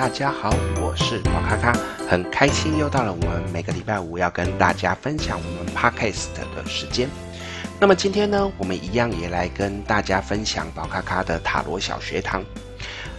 大家好，我是宝咖咖，很开心又到了我们每个礼拜五要跟大家分享我们 Podcast 的时间。那么今天呢，我们一样也来跟大家分享宝咖咖的塔罗小学堂。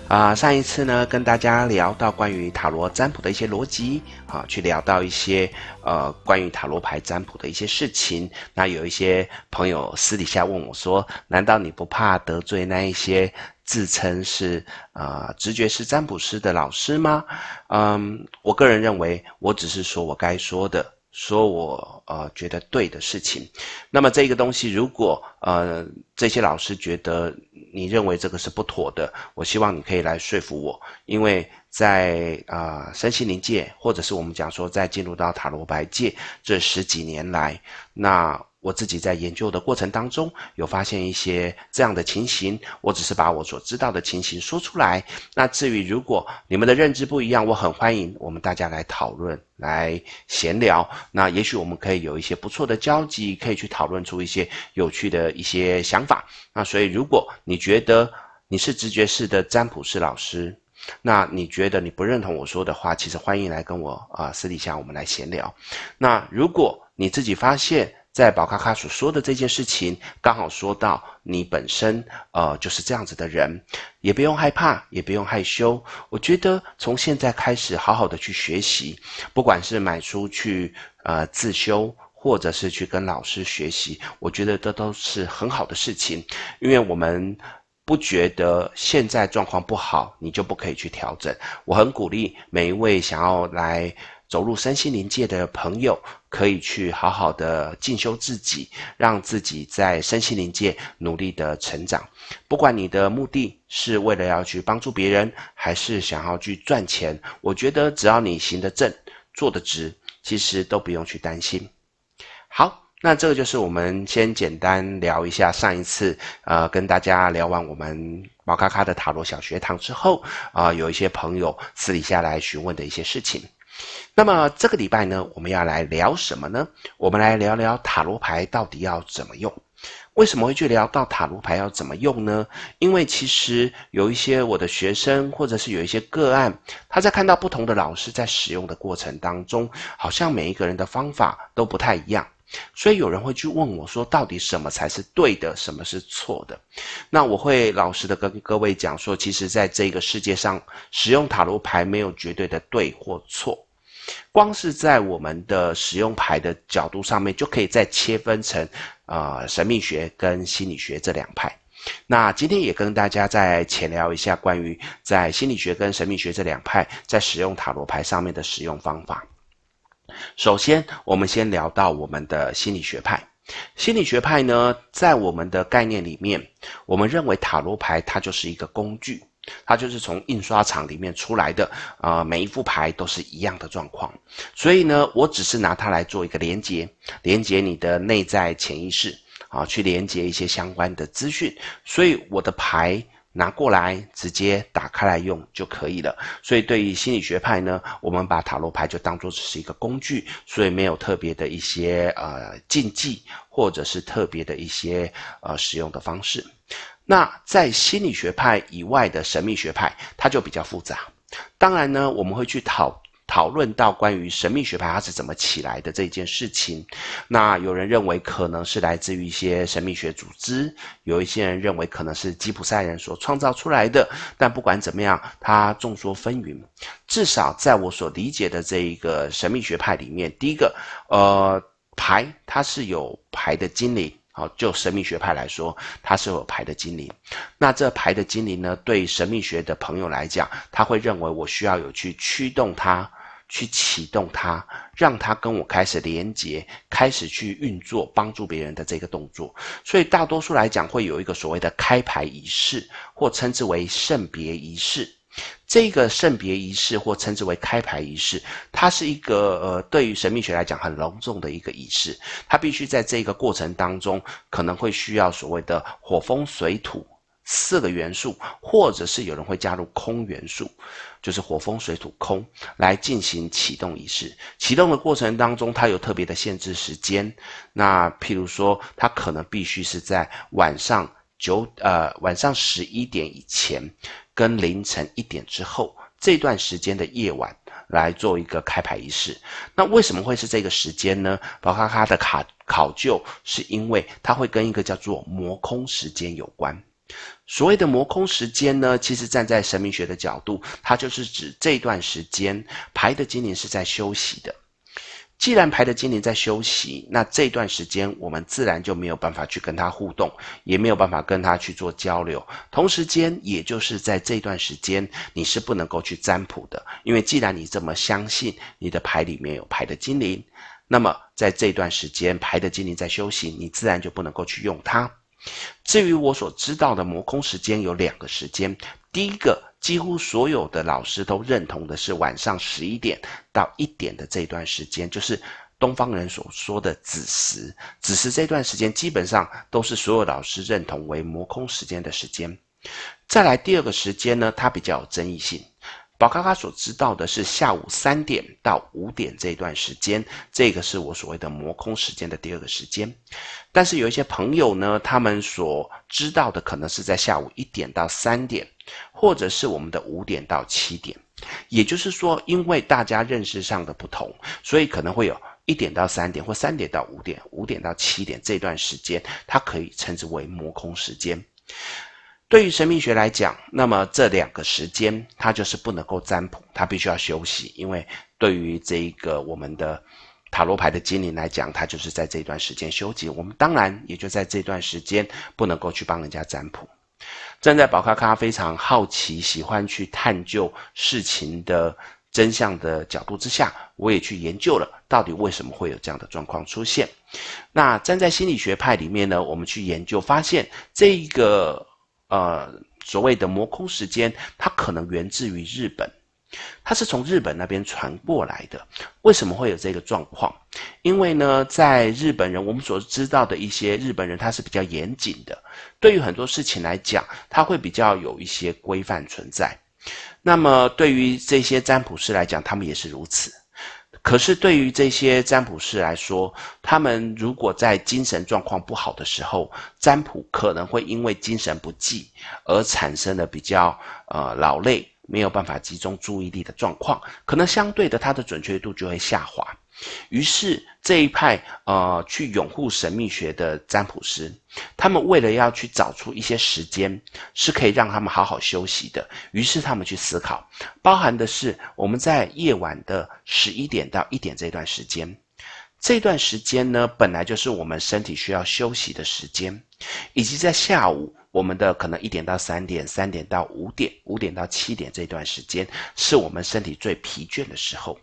啊、上一次呢，跟大家聊到关于塔罗占卜的一些逻辑，啊，去聊到一些呃关于塔罗牌占卜的一些事情。那有一些朋友私底下问我说：“难道你不怕得罪那一些自称是啊、直觉是占卜师的老师吗？”嗯，我个人认为，我只是说我该说的。说我呃觉得对的事情，那么这个东西如果呃这些老师觉得你认为这个是不妥的，我希望你可以来说服我，因为在啊、呃、身心灵界，或者是我们讲说在进入到塔罗牌界这十几年来，那。我自己在研究的过程当中，有发现一些这样的情形。我只是把我所知道的情形说出来。那至于如果你们的认知不一样，我很欢迎我们大家来讨论、来闲聊。那也许我们可以有一些不错的交集，可以去讨论出一些有趣的一些想法。那所以，如果你觉得你是直觉式的占卜师老师，那你觉得你不认同我说的话，其实欢迎来跟我啊、私底下我们来闲聊。那如果你自己发现，在宝咖咖所说的这件事情，刚好说到你本身，呃，就是这样子的人，也不用害怕，也不用害羞。我觉得从现在开始，好好的去学习，不管是买书去呃自修，或者是去跟老师学习，我觉得这都是很好的事情，因为我们不觉得现在状况不好，你就不可以去调整。我很鼓励每一位想要来。走入身心灵界的朋友，可以去好好的进修自己，让自己在身心灵界努力的成长。不管你的目的是为了要去帮助别人，还是想要去赚钱，我觉得只要你行得正，做得直，其实都不用去担心。好，那这个就是我们先简单聊一下上一次，呃，跟大家聊完我们宝咖咖的塔罗小学堂之后，啊、有一些朋友私底下来询问的一些事情。那么这个礼拜呢，我们要来聊什么呢？我们来聊聊塔罗牌到底要怎么用？为什么会去聊到塔罗牌要怎么用呢？因为其实有一些我的学生，或者是有一些个案，他在看到不同的老师在使用的过程当中，好像每一个人的方法都不太一样，所以有人会去问我说，到底什么才是对的，什么是错的？那我会老实的跟各位讲说，其实在这个世界上，使用塔罗牌没有绝对的对或错。光是在我们的使用牌的角度上面，就可以再切分成，呃，神秘学跟心理学这两派。那今天也跟大家再浅聊一下关于在心理学跟神秘学这两派在使用塔罗牌上面的使用方法。首先，我们先聊到我们的心理学派。心理学派呢，在我们的概念里面，我们认为塔罗牌它就是一个工具。它就是从印刷厂里面出来的，啊、每一副牌都是一样的状况，所以呢，我只是拿它来做一个连接，连接你的内在潜意识，啊，去连接一些相关的资讯，所以我的牌拿过来直接打开来用就可以了。所以对于心理学派呢，我们把塔罗牌就当做只是一个工具，所以没有特别的一些呃禁忌，或者是特别的一些呃使用的方式。那在心理学派以外的神秘学派，它就比较复杂。当然呢，我们会去讨讨论到关于神秘学派它是怎么起来的这件事情。那有人认为可能是来自于一些神秘学组织，有一些人认为可能是吉普赛人所创造出来的。但不管怎么样，它众说纷纭。至少在我所理解的这一个神秘学派里面，第一个，呃，牌它是有牌的精灵。好，就神秘学派来说，它是有牌的精灵。那这牌的精灵呢，对神秘学的朋友来讲，他会认为我需要有去驱动它，去启动它，让它跟我开始连接，开始去运作，帮助别人的这个动作。所以大多数来讲，会有一个所谓的开牌仪式，或称之为圣别仪式。这个圣别仪式，或称之为开牌仪式，它是一个呃，对于神秘学来讲很隆重的一个仪式。它必须在这个过程当中，可能会需要所谓的火、风、水、土四个元素，或者是有人会加入空元素，就是火、风、水、土、空来进行启动仪式。启动的过程当中，它有特别的限制时间。那譬如说，它可能必须是在晚上九呃晚上十一点以前。跟凌晨一点之后这段时间的夜晚来做一个开牌仪式。那为什么会是这个时间呢？宝咖咖的卡考究是因为它会跟一个叫做魔空时间有关。所谓的魔空时间呢，其实站在神秘学的角度，它就是指这段时间牌的精灵是在休息的。既然牌的精灵在休息，那这段时间我们自然就没有办法去跟他互动，也没有办法跟他去做交流。同时间，也就是在这段时间，你是不能够去占卜的，因为既然你这么相信你的牌里面有牌的精灵，那么在这段时间牌的精灵在休息，你自然就不能够去用它。至于我所知道的魔空时间有两个时间，第一个几乎所有的老师都认同的是晚上十一点到一点的这段时间，就是东方人所说的子时。子时这段时间基本上都是所有老师认同为魔空时间的时间。再来第二个时间呢，它比较有争议性。宝咖咖所知道的是下午三点到五点这段时间，这个是我所谓的磨空时间的第二个时间。但是有一些朋友呢，他们所知道的可能是在下午一点到三点，或者是我们的五点到七点。也就是说，因为大家认识上的不同，所以可能会有一点到三点，或三点到五点，五点到七点这段时间，它可以称之为磨空时间。对于神秘学来讲，那么这两个时间它就是不能够占卜，它必须要休息。因为对于这一个我们的塔罗牌的精灵来讲，它就是在这段时间休息。我们当然也就在这段时间不能够去帮人家占卜。站在宝咖咖非常好奇、喜欢去探究事情的真相的角度之下，我也去研究了到底为什么会有这样的状况出现。那站在心理学派里面呢，我们去研究发现这一个。呃，所谓的魔空时间，它可能源自于日本，它是从日本那边传过来的。为什么会有这个状况？因为呢，在日本人，我们所知道的一些日本人，他是比较严谨的，对于很多事情来讲，他会比较有一些规范存在。那么，对于这些占卜师来讲，他们也是如此。可是对于这些占卜师来说，他们如果在精神状况不好的时候，占卜可能会因为精神不济而产生了比较呃劳累，没有办法集中注意力的状况，可能相对的它的准确度就会下滑。于是这一派呃去拥护神秘学的占卜师，他们为了要去找出一些时间是可以让他们好好休息的，于是他们去思考，包含的是我们在夜晚的十一点到一点这段时间，这段时间呢本来就是我们身体需要休息的时间，以及在下午。我们的可能一点到三点，三点到五点，五点到七点这段时间是我们身体最疲倦的时候。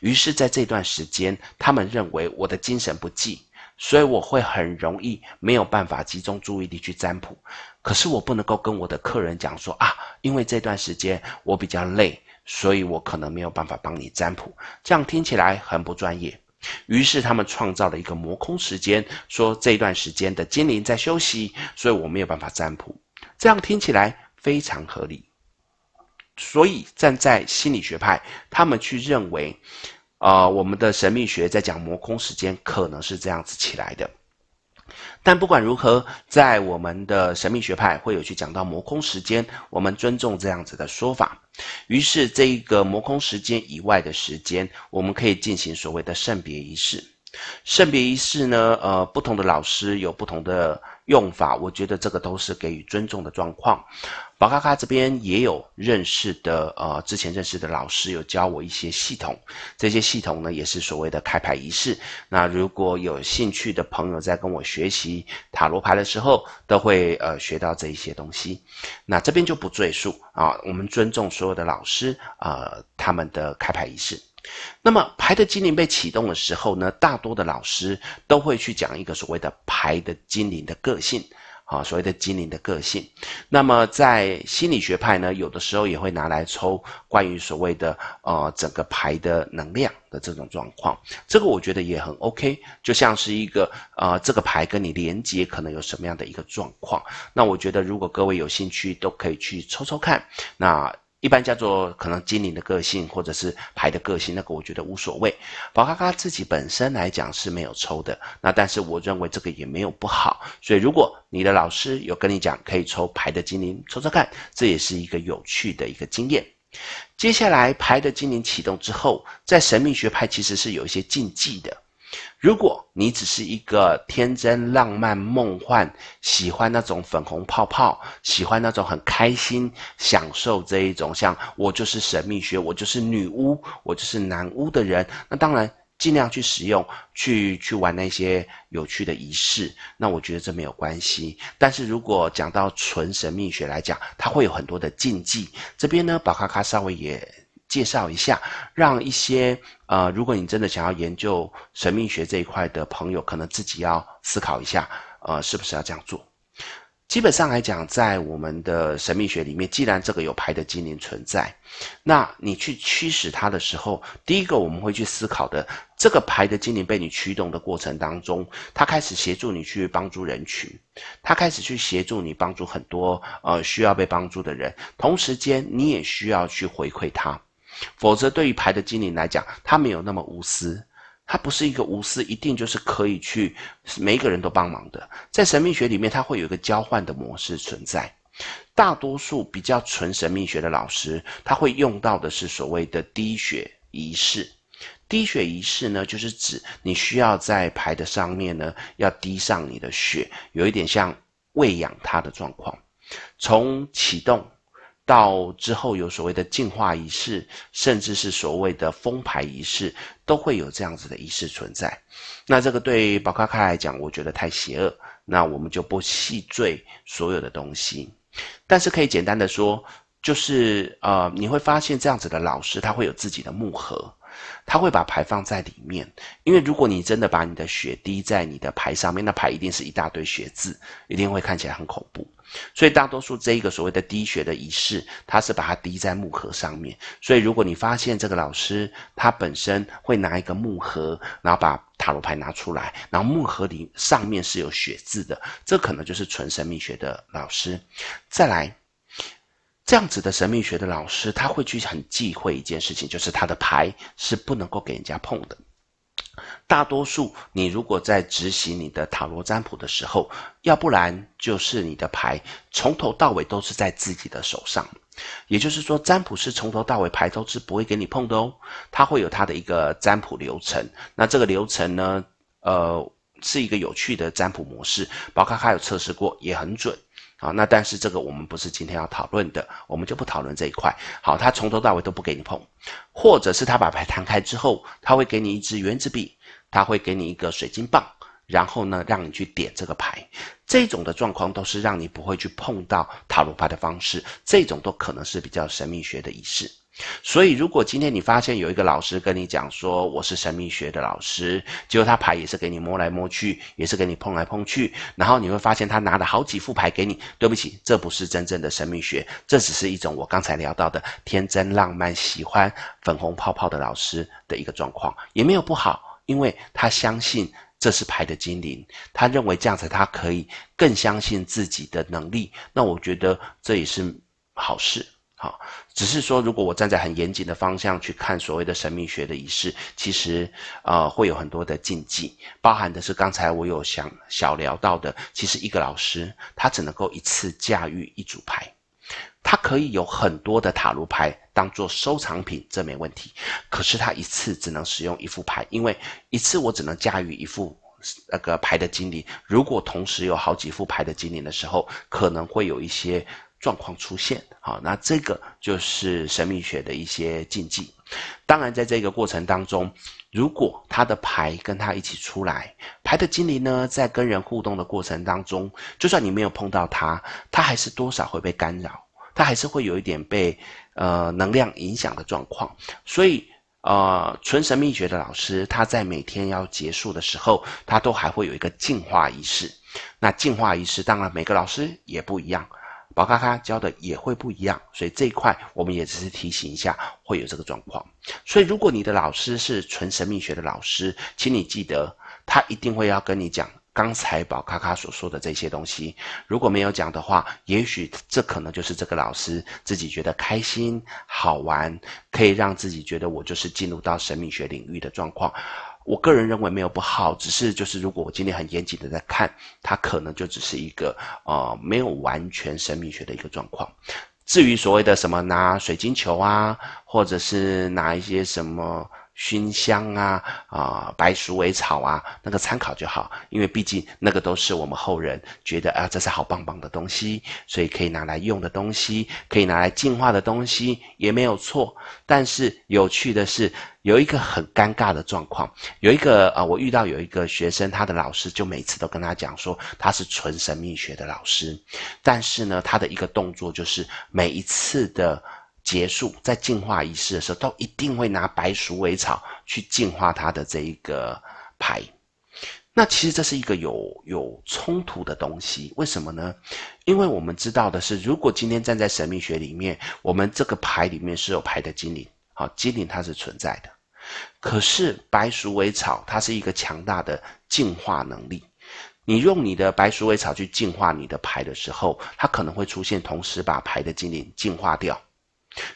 于是，在这段时间，他们认为我的精神不济，所以我会很容易没有办法集中注意力去占卜。可是我不能够跟我的客人讲说啊，因为这段时间我比较累，所以我可能没有办法帮你占卜。这样听起来很不专业。于是他们创造了一个魔空时间，说这段时间的精灵在休息，所以我没有办法占卜。这样听起来非常合理。所以站在心理学派，他们去认为，啊，我们的神秘学在讲魔空时间可能是这样子起来的。但不管如何，在我们的神秘学派会有去讲到魔空时间，我们尊重这样子的说法。于是，这一个魔空时间以外的时间，我们可以进行所谓的圣别仪式。圣别仪式呢，呃，不同的老师有不同的用法，我觉得这个都是给予尊重的状况。宝咖咖这边也有认识的，呃，之前认识的老师有教我一些系统，这些系统呢也是所谓的开牌仪式。那如果有兴趣的朋友在跟我学习塔罗牌的时候，都会呃学到这一些东西。那这边就不赘述啊，我们尊重所有的老师啊，他们的开牌仪式。那么牌的精灵被启动的时候呢，大多的老师都会去讲一个所谓的牌的精灵的个性，啊，所谓的精灵的个性。那么在心理学派呢，有的时候也会拿来抽关于所谓的呃整个牌的能量的这种状况。这个我觉得也很 OK，就像是一个啊这个牌跟你连接可能有什么样的一个状况。那我觉得如果各位有兴趣，都可以去抽抽看。那。一般叫做可能精灵的个性，或者是牌的个性，那个我觉得无所谓。宝咖咖自己本身来讲是没有抽的，那但是我认为这个也没有不好。所以如果你的老师有跟你讲可以抽牌的精灵，抽抽看，这也是一个有趣的一个经验。接下来牌的精灵启动之后，在神秘学派其实是有一些禁忌的。如果你只是一个天真浪漫、梦幻，喜欢那种粉红泡泡，喜欢那种很开心、享受这一种，像我就是神秘学，我就是女巫，我就是男巫的人，那当然尽量去使用，去去玩那些有趣的仪式，那我觉得这没有关系。但是如果讲到纯神秘学来讲，它会有很多的禁忌。这边呢，宝咖咖稍微也。介绍一下，让一些呃，如果你真的想要研究神秘学这一块的朋友，可能自己要思考一下，呃，是不是要这样做？基本上来讲，在我们的神秘学里面，既然这个有牌的精灵存在，那你去驱使它的时候，第一个我们会去思考的，这个牌的精灵被你驱动的过程当中，它开始协助你去帮助人群，它开始去协助你帮助很多呃需要被帮助的人，同时间你也需要去回馈它。否则，对于牌的精灵来讲，他没有那么无私，他不是一个无私，一定就是可以去每一个人都帮忙的。在神秘学里面，它会有一个交换的模式存在。大多数比较纯神秘学的老师，他会用到的是所谓的滴血仪式。滴血仪式呢，就是指你需要在牌的上面呢，要滴上你的血，有一点像喂养它的状况，从启动。到之后有所谓的净化仪式，甚至是所谓的封牌仪式，都会有这样子的仪式存在。那这个对宝咖咖来讲，我觉得太邪恶，那我们就不细赘所有的东西。但是可以简单的说，就是呃，你会发现这样子的老师，他会有自己的木盒。他会把牌放在里面，因为如果你真的把你的血滴在你的牌上面，那牌一定是一大堆血渍，一定会看起来很恐怖。所以大多数这一个所谓的滴血的仪式，他是把它滴在木盒上面。所以如果你发现这个老师他本身会拿一个木盒，然后把塔罗牌拿出来，然后木盒里上面是有血渍的，这可能就是纯神秘学的老师。再来。这样子的神秘学的老师，他会去很忌讳一件事情，就是他的牌是不能够给人家碰的。大多数你如果在执行你的塔罗占卜的时候，要不然就是你的牌从头到尾都是在自己的手上，也就是说，占卜师从头到尾牌都是不会给你碰的哦。他会有他的一个占卜流程，那这个流程呢，呃，是一个有趣的占卜模式，宝咖咖有测试过，也很准。啊，那但是这个我们不是今天要讨论的，我们就不讨论这一块。好，他从头到尾都不给你碰，或者是他把牌摊开之后，他会给你一支原子笔，他会给你一个水晶棒，然后呢，让你去点这个牌。这种的状况都是让你不会去碰到塔罗牌的方式，这种都可能是比较神秘学的仪式。所以，如果今天你发现有一个老师跟你讲说，我是神秘学的老师，结果他牌也是给你摸来摸去，也是给你碰来碰去，然后你会发现他拿了好几副牌给你。对不起，这不是真正的神秘学，这只是一种我刚才聊到的天真浪漫、喜欢粉红泡泡的老师的一个状况，也没有不好，因为他相信这是牌的精灵，他认为这样子他可以更相信自己的能力。那我觉得这也是好事。好，只是说，如果我站在很严谨的方向去看所谓的神秘学的仪式，其实呃会有很多的禁忌，包含的是刚才我有想小聊到的，其实一个老师他只能够一次驾驭一组牌，他可以有很多的塔罗牌当做收藏品，这没问题，可是他一次只能使用一副牌，因为一次我只能驾驭一副那个牌的精灵，如果同时有好几副牌的精灵的时候，可能会有一些。状况出现，好，那这个就是神秘学的一些禁忌。当然，在这个过程当中，如果他的牌跟他一起出来，牌的精灵呢，在跟人互动的过程当中，就算你没有碰到他，他还是多少会被干扰，他还是会有一点被呃能量影响的状况。所以，呃，纯神秘学的老师，他在每天要结束的时候，他都还会有一个净化仪式。那净化仪式，当然每个老师也不一样。宝咖咖教的也会不一样，所以这一块我们也只是提醒一下，会有这个状况。所以如果你的老师是纯神秘学的老师，请你记得，他一定会要跟你讲刚才宝咖咖所说的这些东西，如果没有讲的话，也许这可能就是这个老师自己觉得开心、好玩，可以让自己觉得我就是进入到神秘学领域的状况。我个人认为没有不好，只是就是如果我今天很严谨的在看，它可能就只是一个呃没有完全神秘学的一个状况。至于所谓的什么拿水晶球啊，或者是拿一些什么。熏香啊啊，白鼠尾草啊，那个参考就好，因为毕竟那个都是我们后人觉得啊，这是好棒棒的东西，所以可以拿来用的东西，可以拿来净化的东西也没有错。但是有趣的是，有一个很尴尬的状况，有一个啊，我遇到有一个学生，他的老师就每次都跟他讲说他是纯神秘学的老师，但是呢，他的一个动作就是每一次的。结束在净化仪式的时候，都一定会拿白鼠尾草去净化他的这一个牌。那其实这是一个有有冲突的东西，为什么呢？因为我们知道的是，如果今天站在神秘学里面，我们这个牌里面是有牌的精灵，好，精灵它是存在的。可是白鼠尾草它是一个强大的净化能力，你用你的白鼠尾草去净化你的牌的时候，它可能会出现同时把牌的精灵净化掉。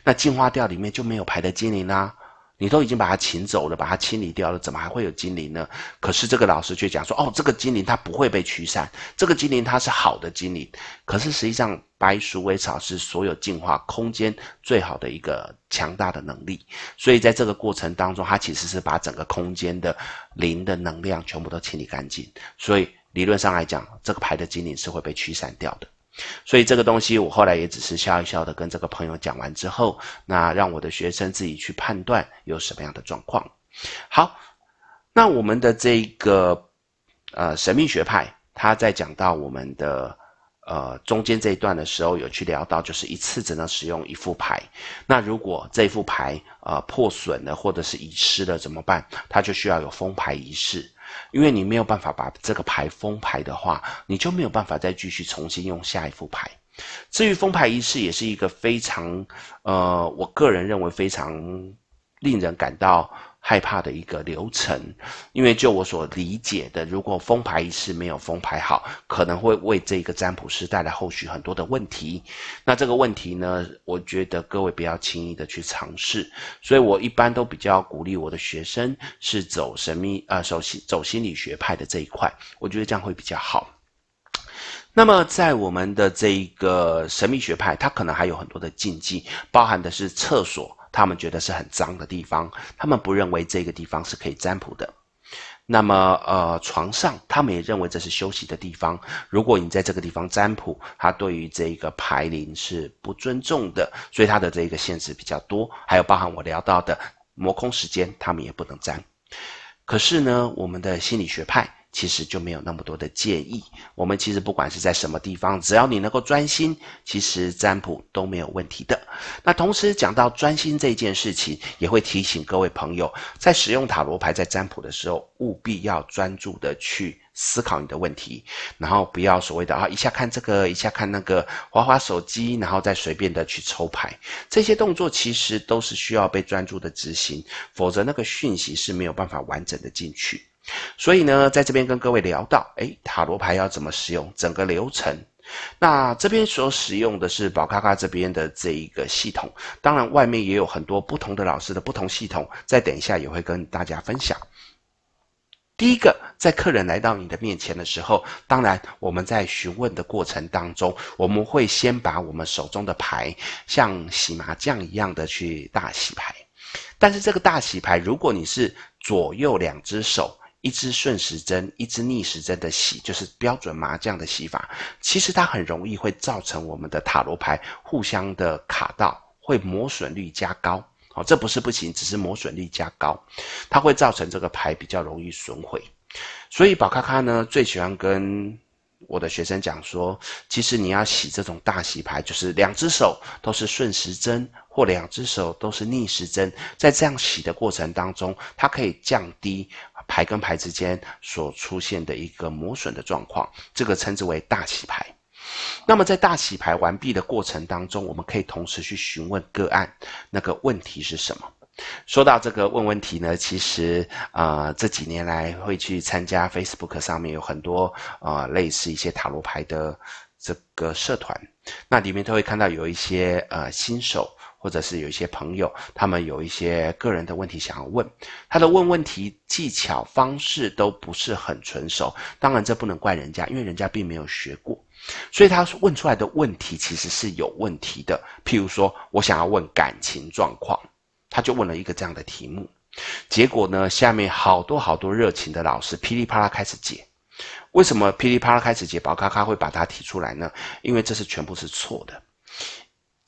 那净化掉里面就没有牌的精灵啦、你都已经把它请走了，把它清理掉了，怎么还会有精灵呢？可是这个老师却讲说，哦，这个精灵它不会被驱散，这个精灵它是好的精灵。可是实际上，白鼠尾草是所有净化空间最好的一个强大的能力，所以在这个过程当中，它其实是把整个空间的灵的能量全部都清理干净。所以理论上来讲，这个牌的精灵是会被驱散掉的。所以这个东西，我后来也只是笑一笑的跟这个朋友讲完之后，那让我的学生自己去判断有什么样的状况。好，那我们的这个呃神秘学派，他在讲到我们的呃中间这一段的时候，有去聊到，就是一次只能使用一副牌。那如果这副牌呃破损了或者是遗失了怎么办？他就需要有封牌仪式。因为你没有办法把这个牌封牌的话，你就没有办法再继续重新用下一副牌。至于封牌仪式，也是一个非常，呃，我个人认为非常令人感到。害怕的一个流程，因为就我所理解的，如果封牌仪式没有封牌好，可能会为这个占卜师带来后续很多的问题。那这个问题呢，我觉得各位不要轻易的去尝试。所以我一般都比较鼓励我的学生是走神秘呃，走心走心理学派的这一块，我觉得这样会比较好。那么在我们的这个神秘学派，它可能还有很多的禁忌，包含的是厕所。他们觉得是很脏的地方，他们不认为这个地方是可以占卜的。那么，呃，床上他们也认为这是休息的地方。如果你在这个地方占卜，他对于这个牌灵是不尊重的，所以他的这个限制比较多。还有包含我聊到的魔空时间，他们也不能占。可是呢，我们的心理学派。其实就没有那么多的建议。我们其实不管是在什么地方，只要你能够专心，其实占卜都没有问题的。那同时讲到专心这件事情，也会提醒各位朋友，在使用塔罗牌在占卜的时候，务必要专注的去思考你的问题，然后不要所谓的啊一下看这个，一下看那个，滑滑手机，然后再随便的去抽牌。这些动作其实都是需要被专注的执行，否则那个讯息是没有办法完整的进去。所以呢，在这边跟各位聊到，诶，塔罗牌要怎么使用，整个流程。那这边所使用的是宝咖咖这边的这一个系统，当然外面也有很多不同的老师的不同系统，在等一下也会跟大家分享。第一个，在客人来到你的面前的时候，当然我们在询问的过程当中，我们会先把我们手中的牌像洗麻将一样的去大洗牌，但是这个大洗牌，如果你是左右两只手。一支顺时针，一支逆时针的洗，就是标准麻将的洗法。其实它很容易会造成我们的塔罗牌互相的卡到，会磨损率加高。哦，这不是不行，只是磨损率加高，它会造成这个牌比较容易损毁。所以宝咖咖呢，最喜欢跟我的学生讲说，其实你要洗这种大洗牌，就是两只手都是顺时针，或两只手都是逆时针，在这样洗的过程当中，它可以降低。牌跟牌之间所出现的一个磨损的状况，这个称之为大洗牌。那么在大洗牌完毕的过程当中，我们可以同时去询问个案，那个问题是什么？说到这个问问题呢，其实啊、这几年来会去参加 Facebook 上面有很多啊、呃，类似一些塔罗牌的这个社团，那里面都会看到有一些呃新手，或者是有一些朋友，他们有一些个人的问题想要问，他的问问题技巧方式都不是很纯熟，当然这不能怪人家，因为人家并没有学过，所以他问出来的问题其实是有问题的。譬如说我想要问感情状况。他就问了一个这样的题目，结果呢，下面好多好多热情的老师噼里啪啦开始解。为什么噼里啪啦开始解？宝咖咖会把它提出来呢？因为这是全部是错的。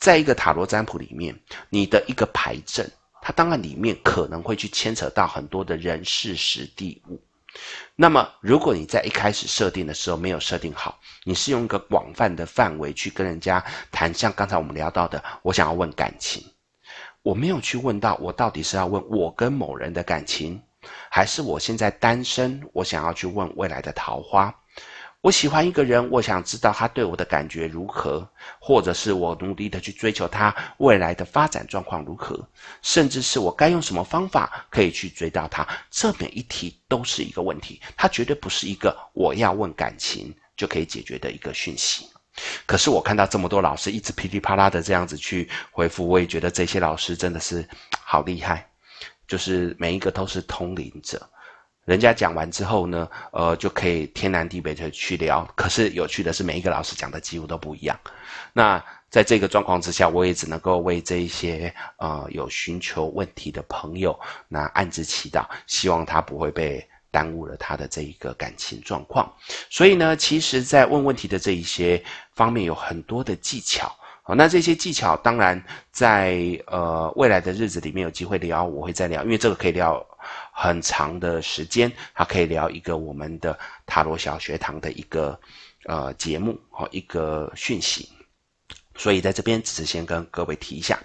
在一个塔罗占卜里面，你的一个牌阵，它当然里面可能会去牵扯到很多的人事时地物。那么，如果你在一开始设定的时候没有设定好，你是用一个广泛的范围去跟人家谈，像刚才我们聊到的，我想要问感情。我没有去问到，我到底是要问我跟某人的感情，还是我现在单身，我想要去问未来的桃花。我喜欢一个人，我想知道他对我的感觉如何，或者是我努力的去追求他未来的发展状况如何，甚至是我该用什么方法可以去追到他。这每一题都是一个问题，它绝对不是一个我要问感情就可以解决的一个讯息。可是我看到这么多老师一直噼里啪啦的这样子去回复，我也觉得这些老师真的是好厉害，就是每一个都是通灵者。人家讲完之后呢，呃，就可以天南地北的去聊。可是有趣的是，每一个老师讲的几乎都不一样。那在这个状况之下，我也只能够为这一些呃有寻求问题的朋友，那暗自祈祷，希望他不会被。耽误了他的这一个感情状况，所以呢，其实，在问问题的这一些方面有很多的技巧。那这些技巧当然在呃未来的日子里面有机会聊，我会再聊，因为这个可以聊很长的时间，还可以聊一个我们的塔罗小学堂的一个呃节目和一个讯息。所以在这边只是先跟各位提一下，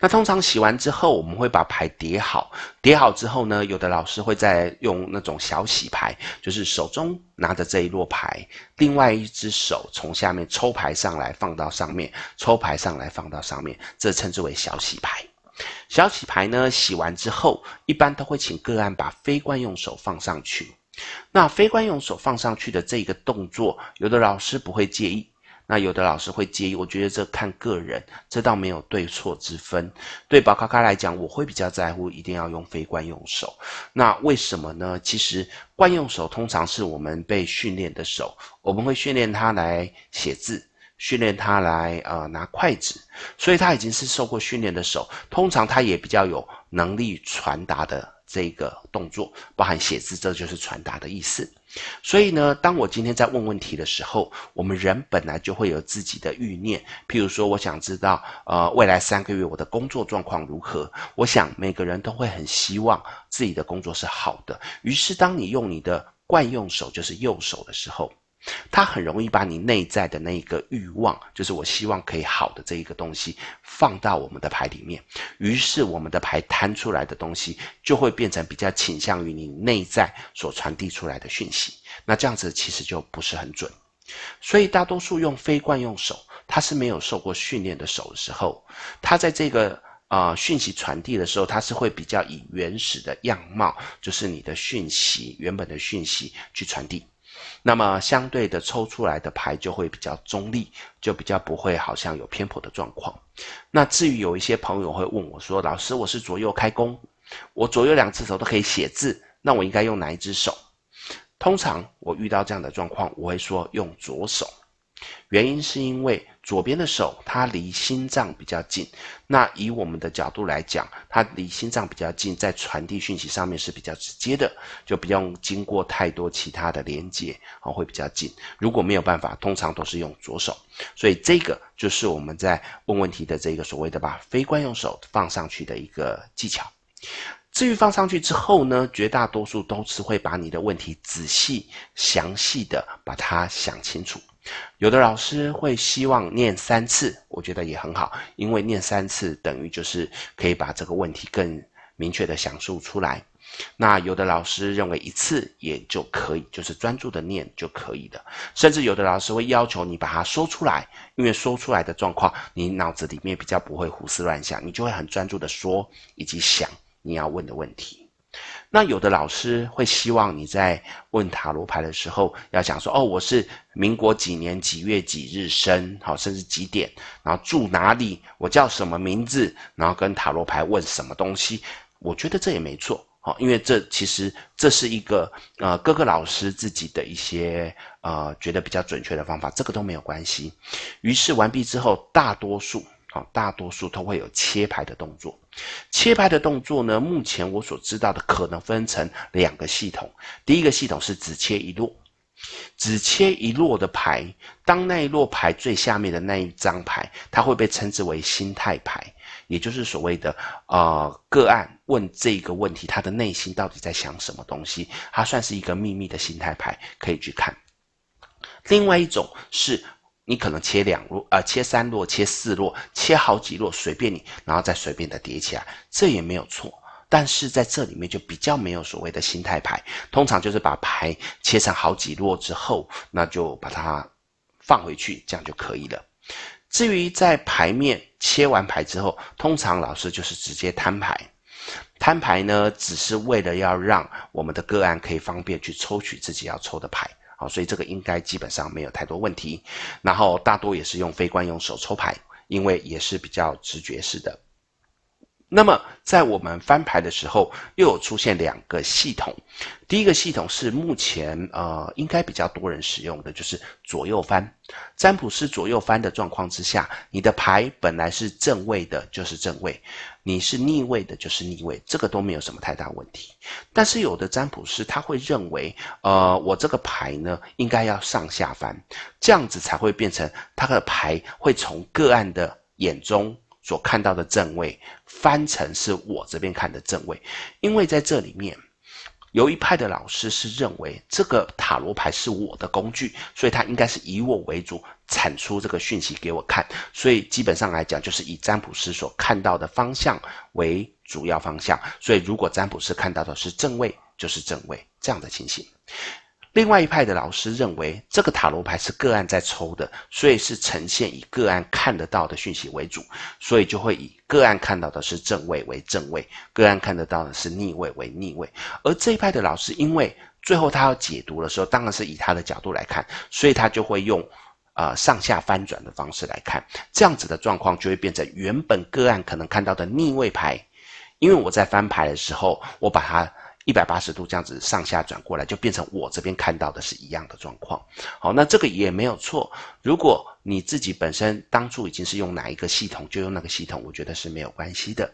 那通常洗完之后，我们会把牌叠好，叠好之后呢，有的老师会再用那种小洗牌，就是手中拿着这一摞牌，另外一只手从下面抽牌上来放到上面，抽牌上来放到上面，这称之为小洗牌。小洗牌呢，洗完之后，一般都会请个案把非惯用手放上去。那非惯用手放上去的这个动作，有的老师不会介意。那有的老师会介意，我觉得这看个人，这倒没有对错之分。对宝咖咖来讲，我会比较在乎一定要用非惯用手。那为什么呢？其实惯用手通常是我们被训练的手，我们会训练它来写字，训练它来呃拿筷子，所以它已经是受过训练的手，通常它也比较有能力传达的。这个动作包含写字，这就是传达的意思。所以呢，当我今天在问问题的时候，我们人本来就会有自己的欲念。譬如说，我想知道，呃，未来三个月我的工作状况如何？我想每个人都会很希望自己的工作是好的。于是，当你用你的惯用手，就是右手的时候。它很容易把你内在的那一个欲望，就是我希望可以好的这一个东西，放到我们的牌里面。于是我们的牌摊出来的东西，就会变成比较倾向于你内在所传递出来的讯息。那这样子其实就不是很准。所以大多数用非惯用手，它是没有受过训练的手的时候，它在这个啊、呃、讯息传递的时候，它是会比较以原始的样貌，就是你的讯息原本的讯息去传递。那么相对的抽出来的牌就会比较中立，就比较不会好像有偏颇的状况。那至于有一些朋友会问我说：“老师，我是左右开弓，我左右两只手都可以写字，那我应该用哪一只手？”通常我遇到这样的状况，我会说用左手。原因是因为左边的手它离心脏比较近，那以我们的角度来讲，它离心脏比较近，在传递讯息上面是比较直接的，就不用经过太多其他的连接，啊，会比较近。如果没有办法，通常都是用左手，所以这个就是我们在问问题的这个所谓的把非惯用手放上去的一个技巧。至于放上去之后呢，绝大多数都是会把你的问题仔细详细的把它想清楚。有的老师会希望念三次，我觉得也很好，因为念三次等于就是可以把这个问题更明确的讲述出来。那有的老师认为一次也就可以，就是专注的念就可以的。甚至有的老师会要求你把它说出来，因为说出来的状况，你脑子里面比较不会胡思乱想，你就会很专注的说以及想你要问的问题。那有的老师会希望你在问塔罗牌的时候，要讲说：“哦，我是民国几年几月几日生，好，甚至几点，然后住哪里，我叫什么名字，然后跟塔罗牌问什么东西。”我觉得这也没错，好，因为这其实这是一个呃各个老师自己的一些呃觉得比较准确的方法，这个都没有关系。于是完毕之后，大多数。大多数都会有切牌的动作。切牌的动作呢，目前我所知道的可能分成两个系统。第一个系统是只切一摞，只切一摞的牌，当那一摞牌最下面的那一张牌，它会被称之为心态牌，也就是所谓的呃个案问这个问题，他的内心到底在想什么东西，它算是一个秘密的心态牌，可以去看。另外一种是。你可能切两摞，呃，切三摞，切四摞，切好几摞，随便你，然后再随便的叠起来，这也没有错。但是在这里面就比较没有所谓的心态牌，通常就是把牌切成好几摞之后，那就把它放回去，这样就可以了。至于在牌面切完牌之后，通常老师就是直接摊牌，摊牌呢，只是为了要让我们的个案可以方便去抽取自己要抽的牌。好，所以这个应该基本上没有太多问题。然后大多也是用非惯用手抽牌，因为也是比较直觉式的。那么在我们翻牌的时候，又有出现两个系统。第一个系统是目前呃应该比较多人使用的，就是左右翻。占卜师左右翻的状况之下，你的牌本来是正位的，就是正位；你是逆位的，就是逆位，这个都没有什么太大问题。但是有的占卜师他会认为，呃，我这个牌呢应该要上下翻，这样子才会变成他的牌会从个案的眼中。所看到的正位翻成是我这边看的正位，因为在这里面有一派的老师是认为这个塔罗牌是我的工具，所以他应该是以我为主产出这个讯息给我看，所以基本上来讲就是以占卜师所看到的方向为主要方向，所以如果占卜师看到的是正位，就是正位这样的情形。另外一派的老师认为，这个塔罗牌是个案在抽的，所以是呈现以个案看得到的讯息为主，所以就会以个案看到的是正位为正位，个案看得到的是逆位为逆位。而这一派的老师，因为最后他要解读的时候，当然是以他的角度来看，所以他就会用呃上下翻转的方式来看，这样子的状况就会变成原本个案可能看到的逆位牌，因为我在翻牌的时候，我把它。一百八十度这样子上下转过来，就变成我这边看到的是一样的状况。好，那这个也没有错。如果你自己本身当初已经是用哪一个系统，就用那个系统，我觉得是没有关系的。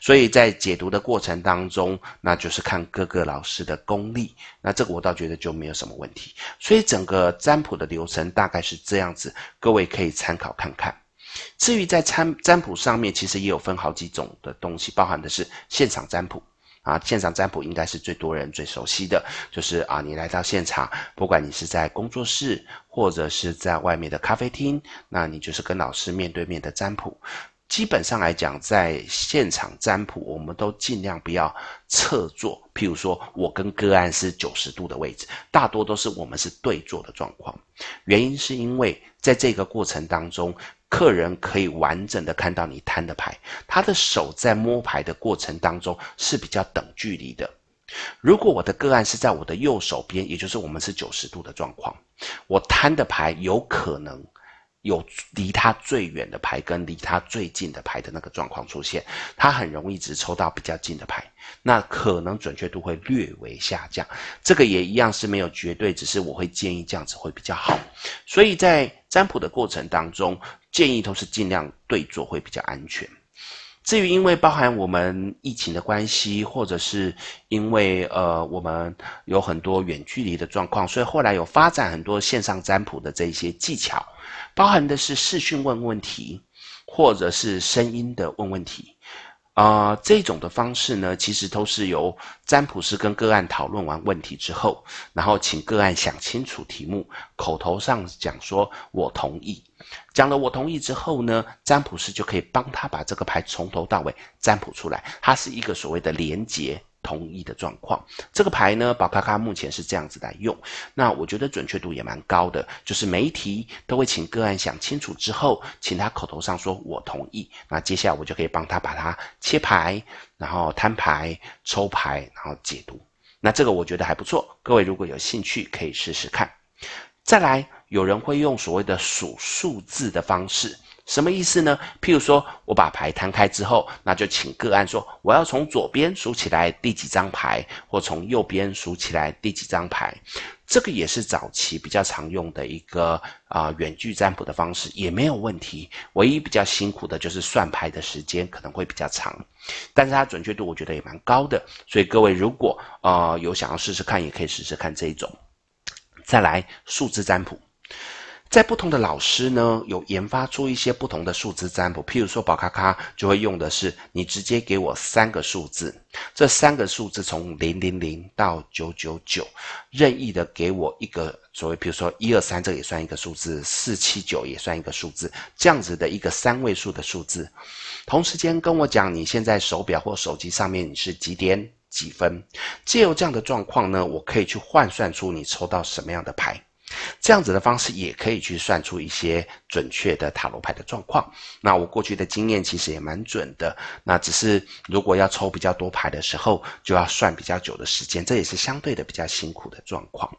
所以在解读的过程当中，那就是看各个老师的功力。那这个我倒觉得就没有什么问题。所以整个占卜的流程大概是这样子，各位可以参考看看。至于在参占卜上面，其实也有分好几种的东西，包含的是现场占卜。啊，现场占卜应该是最多人最熟悉的，就是啊，你来到现场，不管你是在工作室或者是在外面的咖啡厅，那你就是跟老师面对面的占卜。基本上来讲，在现场占卜，我们都尽量不要侧坐。譬如说，我跟个案是九十度的位置，大多都是我们是对坐的状况。原因是因为在这个过程当中。客人可以完整的看到你摊的牌，他的手在摸牌的过程当中是比较等距离的。如果我的个案是在我的右手边，也就是我们是九十度的状况，我摊的牌有可能。有离他最远的牌跟离他最近的牌的那个状况出现，他很容易只抽到比较近的牌，那可能准确度会略微下降。这个也一样是没有绝对，只是我会建议这样子会比较好。所以在占卜的过程当中，建议都是尽量对坐会比较安全。至于因为包含我们疫情的关系，或者是因为呃我们有很多远距离的状况，所以后来有发展很多线上占卜的这一些技巧。包含的是视讯问问题，或者是声音的问问题，啊、呃，这种的方式呢，其实都是由占卜师跟个案讨论完问题之后，然后请个案想清楚题目，口头上讲说“我同意”，讲了“我同意”之后呢，占卜师就可以帮他把这个牌从头到尾占卜出来，它是一个所谓的连结。同意的状况。这个牌呢，宝咖咖目前是这样子来用，那我觉得准确度也蛮高的，就是每一题都会请个案想清楚之后，请他口头上说我同意，那接下来我就可以帮他把它切牌，然后摊牌、抽牌，然后解读。那这个我觉得还不错，各位如果有兴趣可以试试看。再来，有人会用所谓的数数字的方式。什么意思呢？譬如说，我把牌摊开之后，那就请个案说，我要从左边数起来第几张牌，或从右边数起来第几张牌。这个也是早期比较常用的一个啊、呃、远距占卜的方式，也没有问题。唯一比较辛苦的就是算牌的时间可能会比较长，但是它准确度我觉得也蛮高的。所以各位如果呃有想要试试看，也可以试试看这一种。再来数字占卜。在不同的老师呢，有研发出一些不同的数字占卜。譬如说，宝咖咖就会用的是你直接给我三个数字，这三个数字从零零零到九九九，任意的给我一个所谓，譬如说一二三，这也算一个数字，四七九也算一个数字，这样子的一个三位数的数字。同时间跟我讲，你现在手表或手机上面你是几点几分？借由这样的状况呢，我可以去换算出你抽到什么样的牌。这样子的方式也可以去算出一些准确的塔罗牌的状况。那我过去的经验其实也蛮准的。那只是如果要抽比较多牌的时候，就要算比较久的时间，这也是相对的比较辛苦的状况。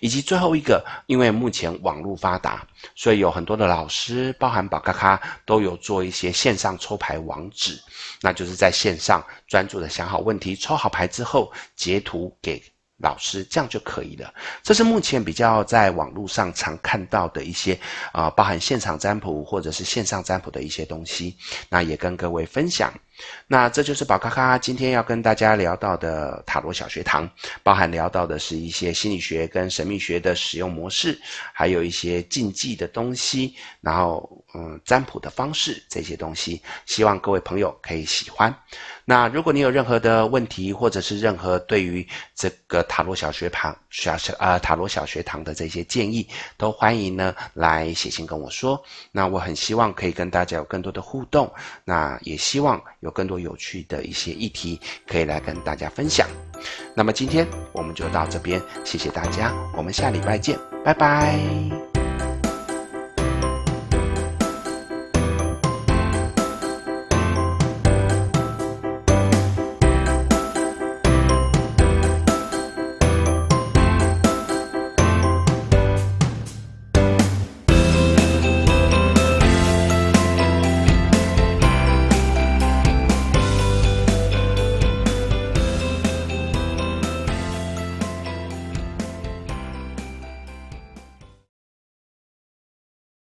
以及最后一个，因为目前网络发达，所以有很多的老师，包含宝咖咖，都有做一些线上抽牌网址，那就是在线上专注的想好问题，抽好牌之后截图给。老师，这样就可以了。这是目前比较在网络上常看到的一些啊、包含现场占卜或者是线上占卜的一些东西。那也跟各位分享。那这就是宝咖咖今天要跟大家聊到的塔罗小学堂，包含聊到的是一些心理学跟神秘学的使用模式，还有一些禁忌的东西，然后嗯，占卜的方式这些东西，希望各位朋友可以喜欢。那如果你有任何的问题，或者是任何对于这个塔罗小学堂小小呃塔罗小学堂的这些建议，都欢迎呢来写信跟我说。那我很希望可以跟大家有更多的互动，那也希望更多有趣的一些议题可以来跟大家分享。那么今天我们就到这边，谢谢大家，我们下礼拜见，拜拜。